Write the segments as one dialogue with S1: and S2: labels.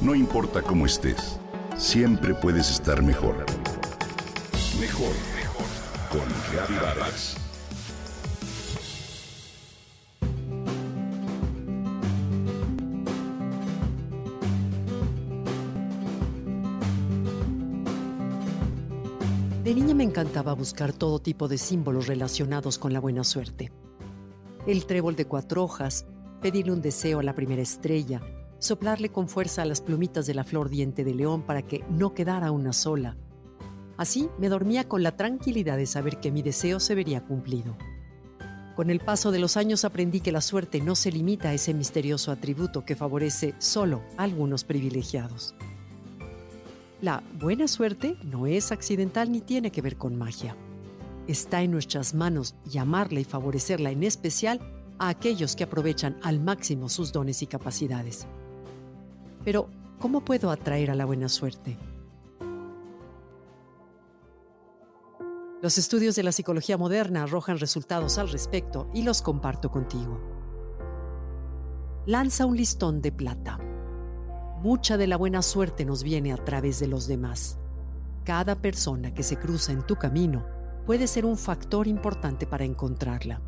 S1: No importa cómo estés, siempre puedes estar mejor. Mejor, mejor. Con Vargas.
S2: De niña me encantaba buscar todo tipo de símbolos relacionados con la buena suerte. El trébol de cuatro hojas, pedirle un deseo a la primera estrella, soplarle con fuerza a las plumitas de la flor diente de león para que no quedara una sola. Así me dormía con la tranquilidad de saber que mi deseo se vería cumplido. Con el paso de los años aprendí que la suerte no se limita a ese misterioso atributo que favorece solo a algunos privilegiados. La buena suerte no es accidental ni tiene que ver con magia. Está en nuestras manos llamarla y favorecerla en especial a aquellos que aprovechan al máximo sus dones y capacidades. Pero, ¿cómo puedo atraer a la buena suerte? Los estudios de la psicología moderna arrojan resultados al respecto y los comparto contigo. Lanza un listón de plata. Mucha de la buena suerte nos viene a través de los demás. Cada persona que se cruza en tu camino puede ser un factor importante para encontrarla.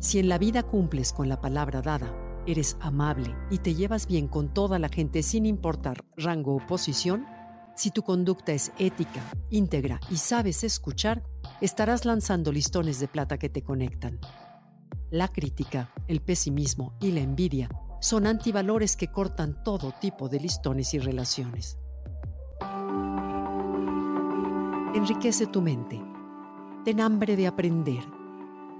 S2: Si en la vida cumples con la palabra dada, eres amable y te llevas bien con toda la gente sin importar rango o posición, si tu conducta es ética, íntegra y sabes escuchar, estarás lanzando listones de plata que te conectan. La crítica, el pesimismo y la envidia son antivalores que cortan todo tipo de listones y relaciones. Enriquece tu mente. Ten hambre de aprender.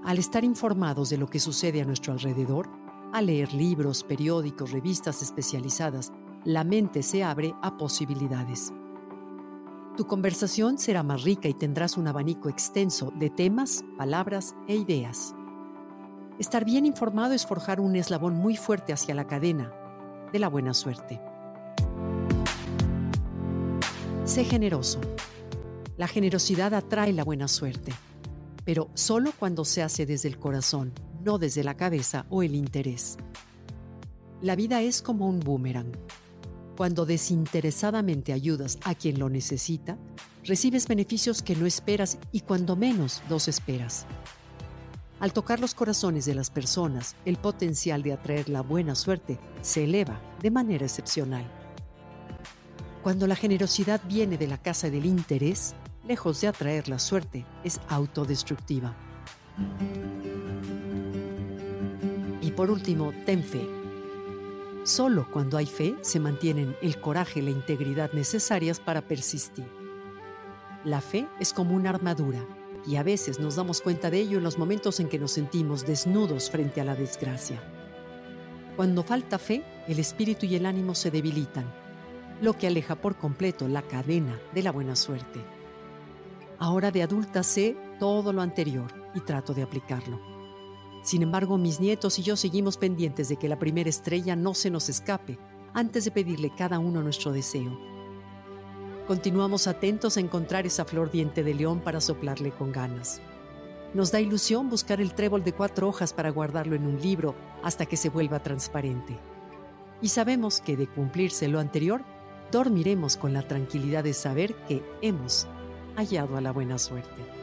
S2: Al estar informados de lo que sucede a nuestro alrededor, a leer libros, periódicos, revistas especializadas, la mente se abre a posibilidades. Tu conversación será más rica y tendrás un abanico extenso de temas, palabras e ideas. Estar bien informado es forjar un eslabón muy fuerte hacia la cadena de la buena suerte. Sé generoso. La generosidad atrae la buena suerte, pero solo cuando se hace desde el corazón no desde la cabeza o el interés. La vida es como un boomerang. Cuando desinteresadamente ayudas a quien lo necesita, recibes beneficios que no esperas y cuando menos los esperas. Al tocar los corazones de las personas, el potencial de atraer la buena suerte se eleva de manera excepcional. Cuando la generosidad viene de la casa del interés, lejos de atraer la suerte, es autodestructiva. Por último, ten fe. Solo cuando hay fe se mantienen el coraje y la integridad necesarias para persistir. La fe es como una armadura y a veces nos damos cuenta de ello en los momentos en que nos sentimos desnudos frente a la desgracia. Cuando falta fe, el espíritu y el ánimo se debilitan, lo que aleja por completo la cadena de la buena suerte. Ahora de adulta sé todo lo anterior y trato de aplicarlo. Sin embargo, mis nietos y yo seguimos pendientes de que la primera estrella no se nos escape antes de pedirle cada uno nuestro deseo. Continuamos atentos a encontrar esa flor diente de león para soplarle con ganas. Nos da ilusión buscar el trébol de cuatro hojas para guardarlo en un libro hasta que se vuelva transparente. Y sabemos que de cumplirse lo anterior, dormiremos con la tranquilidad de saber que hemos hallado a la buena suerte.